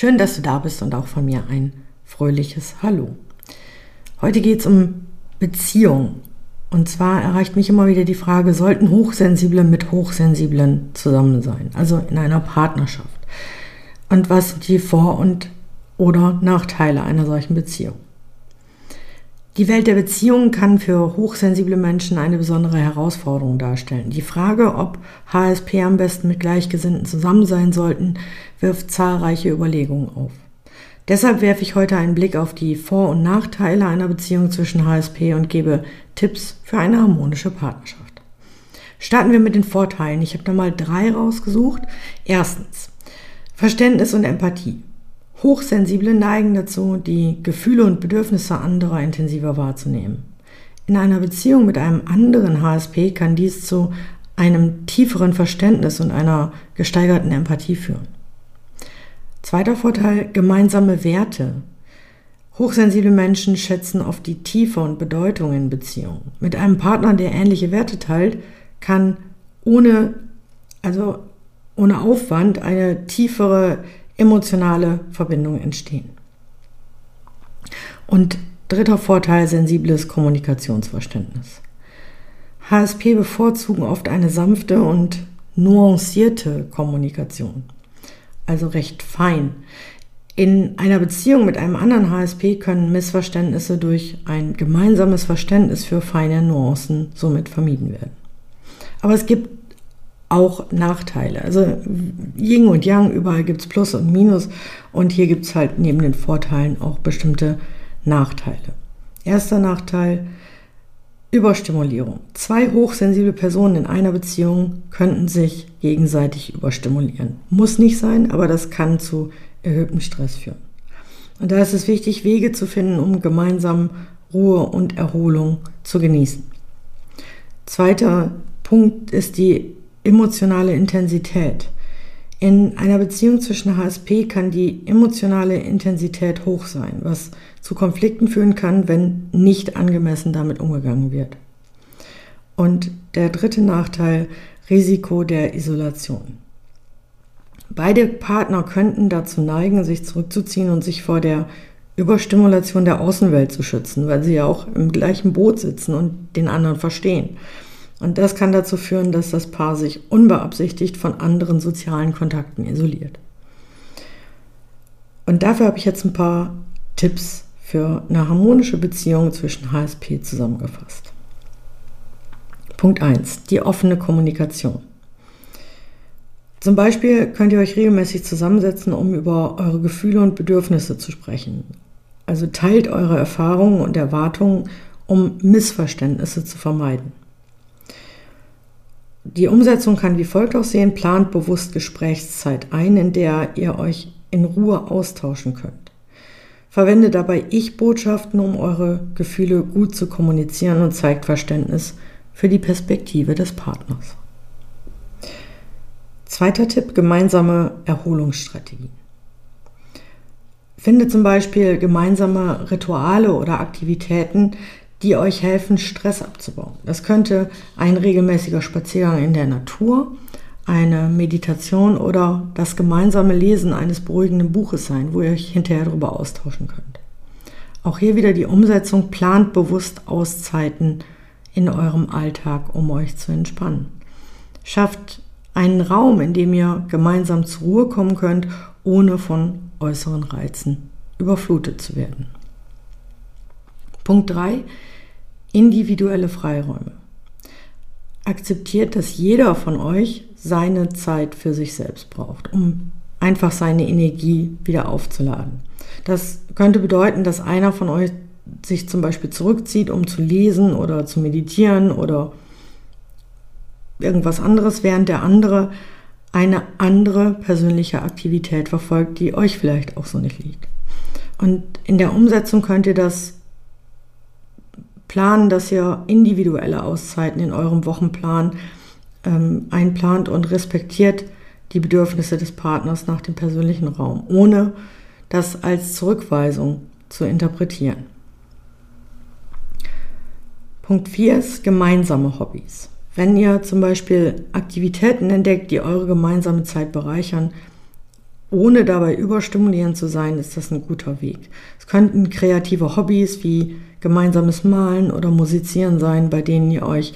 Schön, dass du da bist und auch von mir ein fröhliches Hallo. Heute geht es um Beziehung. Und zwar erreicht mich immer wieder die Frage, sollten Hochsensible mit Hochsensiblen zusammen sein, also in einer Partnerschaft? Und was sind die Vor- und oder Nachteile einer solchen Beziehung? Die Welt der Beziehungen kann für hochsensible Menschen eine besondere Herausforderung darstellen. Die Frage, ob HSP am besten mit Gleichgesinnten zusammen sein sollten, wirft zahlreiche Überlegungen auf. Deshalb werfe ich heute einen Blick auf die Vor- und Nachteile einer Beziehung zwischen HSP und gebe Tipps für eine harmonische Partnerschaft. Starten wir mit den Vorteilen. Ich habe da mal drei rausgesucht. Erstens, Verständnis und Empathie. Hochsensible neigen dazu, die Gefühle und Bedürfnisse anderer intensiver wahrzunehmen. In einer Beziehung mit einem anderen HSP kann dies zu einem tieferen Verständnis und einer gesteigerten Empathie führen. Zweiter Vorteil, gemeinsame Werte. Hochsensible Menschen schätzen oft die Tiefe und Bedeutung in Beziehungen. Mit einem Partner, der ähnliche Werte teilt, kann ohne, also ohne Aufwand eine tiefere emotionale Verbindungen entstehen. Und dritter Vorteil, sensibles Kommunikationsverständnis. HSP bevorzugen oft eine sanfte und nuancierte Kommunikation, also recht fein. In einer Beziehung mit einem anderen HSP können Missverständnisse durch ein gemeinsames Verständnis für feine Nuancen somit vermieden werden. Aber es gibt auch Nachteile. Also Yin und Yang, überall gibt es Plus und Minus und hier gibt es halt neben den Vorteilen auch bestimmte Nachteile. Erster Nachteil, Überstimulierung. Zwei hochsensible Personen in einer Beziehung könnten sich gegenseitig überstimulieren. Muss nicht sein, aber das kann zu erhöhtem Stress führen. Und da ist es wichtig, Wege zu finden, um gemeinsam Ruhe und Erholung zu genießen. Zweiter Punkt ist die emotionale Intensität. In einer Beziehung zwischen HSP kann die emotionale Intensität hoch sein, was zu Konflikten führen kann, wenn nicht angemessen damit umgegangen wird. Und der dritte Nachteil, Risiko der Isolation. Beide Partner könnten dazu neigen, sich zurückzuziehen und sich vor der Überstimulation der Außenwelt zu schützen, weil sie ja auch im gleichen Boot sitzen und den anderen verstehen. Und das kann dazu führen, dass das Paar sich unbeabsichtigt von anderen sozialen Kontakten isoliert. Und dafür habe ich jetzt ein paar Tipps für eine harmonische Beziehung zwischen HSP zusammengefasst. Punkt 1. Die offene Kommunikation. Zum Beispiel könnt ihr euch regelmäßig zusammensetzen, um über eure Gefühle und Bedürfnisse zu sprechen. Also teilt eure Erfahrungen und Erwartungen, um Missverständnisse zu vermeiden. Die Umsetzung kann wie folgt aussehen. Plant bewusst Gesprächszeit ein, in der ihr euch in Ruhe austauschen könnt. Verwendet dabei Ich-Botschaften, um eure Gefühle gut zu kommunizieren und zeigt Verständnis für die Perspektive des Partners. Zweiter Tipp, gemeinsame Erholungsstrategien. Finde zum Beispiel gemeinsame Rituale oder Aktivitäten, die euch helfen, Stress abzubauen. Das könnte ein regelmäßiger Spaziergang in der Natur, eine Meditation oder das gemeinsame Lesen eines beruhigenden Buches sein, wo ihr euch hinterher darüber austauschen könnt. Auch hier wieder die Umsetzung, plant bewusst Auszeiten in eurem Alltag, um euch zu entspannen. Schafft einen Raum, in dem ihr gemeinsam zur Ruhe kommen könnt, ohne von äußeren Reizen überflutet zu werden. Punkt 3. Individuelle Freiräume. Akzeptiert, dass jeder von euch seine Zeit für sich selbst braucht, um einfach seine Energie wieder aufzuladen. Das könnte bedeuten, dass einer von euch sich zum Beispiel zurückzieht, um zu lesen oder zu meditieren oder irgendwas anderes, während der andere eine andere persönliche Aktivität verfolgt, die euch vielleicht auch so nicht liegt. Und in der Umsetzung könnt ihr das planen, dass ihr individuelle Auszeiten in eurem Wochenplan ähm, einplant und respektiert die Bedürfnisse des Partners nach dem persönlichen Raum, ohne das als Zurückweisung zu interpretieren. Punkt 4 ist gemeinsame Hobbys. Wenn ihr zum Beispiel Aktivitäten entdeckt, die eure gemeinsame Zeit bereichern, ohne dabei überstimulierend zu sein, ist das ein guter Weg. Es könnten kreative Hobbys wie gemeinsames Malen oder Musizieren sein, bei denen ihr euch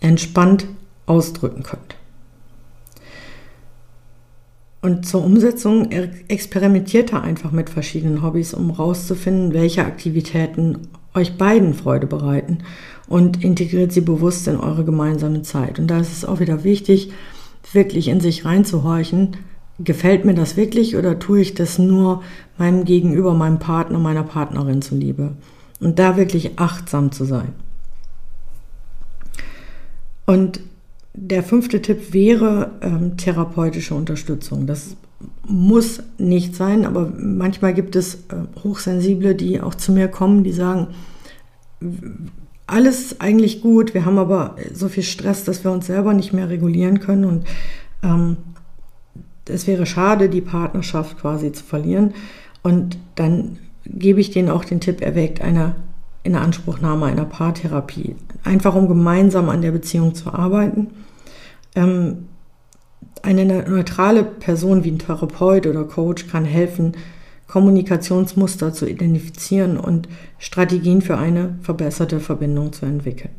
entspannt ausdrücken könnt. Und zur Umsetzung experimentiert da einfach mit verschiedenen Hobbys, um herauszufinden, welche Aktivitäten euch beiden Freude bereiten und integriert sie bewusst in eure gemeinsame Zeit. Und da ist es auch wieder wichtig, wirklich in sich reinzuhorchen. Gefällt mir das wirklich oder tue ich das nur meinem Gegenüber, meinem Partner, meiner Partnerin zuliebe? Und da wirklich achtsam zu sein. Und der fünfte Tipp wäre ähm, therapeutische Unterstützung. Das muss nicht sein, aber manchmal gibt es äh, Hochsensible, die auch zu mir kommen, die sagen, alles eigentlich gut, wir haben aber so viel Stress, dass wir uns selber nicht mehr regulieren können und ähm, es wäre schade, die Partnerschaft quasi zu verlieren. Und dann gebe ich denen auch den Tipp, erwägt eine Inanspruchnahme einer Paartherapie, einfach um gemeinsam an der Beziehung zu arbeiten. Ähm, eine neutrale Person wie ein Therapeut oder Coach kann helfen, Kommunikationsmuster zu identifizieren und Strategien für eine verbesserte Verbindung zu entwickeln.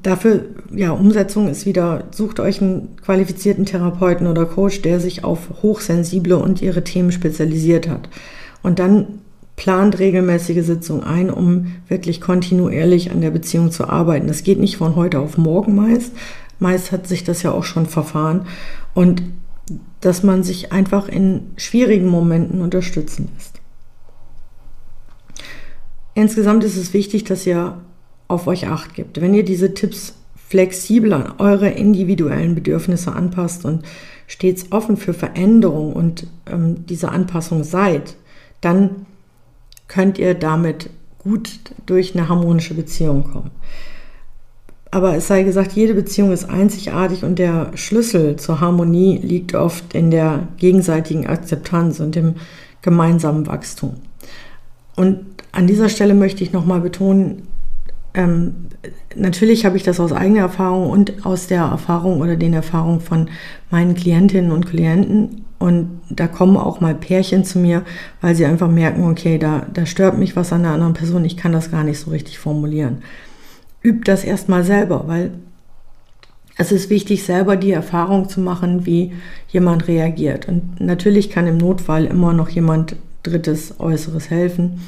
Dafür, ja, Umsetzung ist wieder, sucht euch einen qualifizierten Therapeuten oder Coach, der sich auf Hochsensible und ihre Themen spezialisiert hat. Und dann plant regelmäßige Sitzungen ein, um wirklich kontinuierlich an der Beziehung zu arbeiten. Das geht nicht von heute auf morgen meist. Meist hat sich das ja auch schon verfahren. Und dass man sich einfach in schwierigen Momenten unterstützen lässt. Insgesamt ist es wichtig, dass ihr auf euch acht gibt. Wenn ihr diese Tipps flexibel an eure individuellen Bedürfnisse anpasst und stets offen für Veränderung und ähm, diese Anpassung seid, dann könnt ihr damit gut durch eine harmonische Beziehung kommen. Aber es sei gesagt, jede Beziehung ist einzigartig und der Schlüssel zur Harmonie liegt oft in der gegenseitigen Akzeptanz und dem gemeinsamen Wachstum. Und an dieser Stelle möchte ich nochmal betonen, ähm, natürlich habe ich das aus eigener Erfahrung und aus der Erfahrung oder den Erfahrungen von meinen Klientinnen und Klienten. Und da kommen auch mal Pärchen zu mir, weil sie einfach merken, okay, da, da stört mich was an der anderen Person, ich kann das gar nicht so richtig formulieren übt das erstmal selber, weil es ist wichtig, selber die Erfahrung zu machen, wie jemand reagiert. Und natürlich kann im Notfall immer noch jemand Drittes, Äußeres helfen.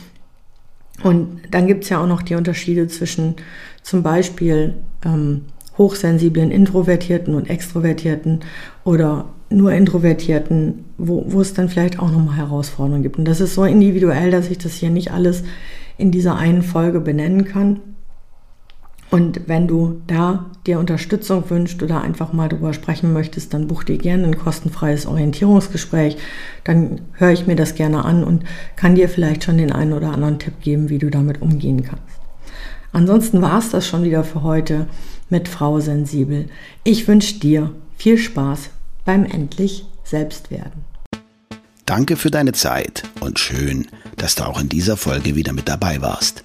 Und dann gibt es ja auch noch die Unterschiede zwischen zum Beispiel ähm, hochsensiblen Introvertierten und Extrovertierten oder nur Introvertierten, wo, wo es dann vielleicht auch nochmal Herausforderungen gibt. Und das ist so individuell, dass ich das hier nicht alles in dieser einen Folge benennen kann. Und wenn du da dir Unterstützung wünschst oder einfach mal darüber sprechen möchtest, dann buch dir gerne ein kostenfreies Orientierungsgespräch. Dann höre ich mir das gerne an und kann dir vielleicht schon den einen oder anderen Tipp geben, wie du damit umgehen kannst. Ansonsten war es das schon wieder für heute mit Frau Sensibel. Ich wünsche dir viel Spaß beim endlich Selbstwerden. Danke für deine Zeit und schön, dass du auch in dieser Folge wieder mit dabei warst.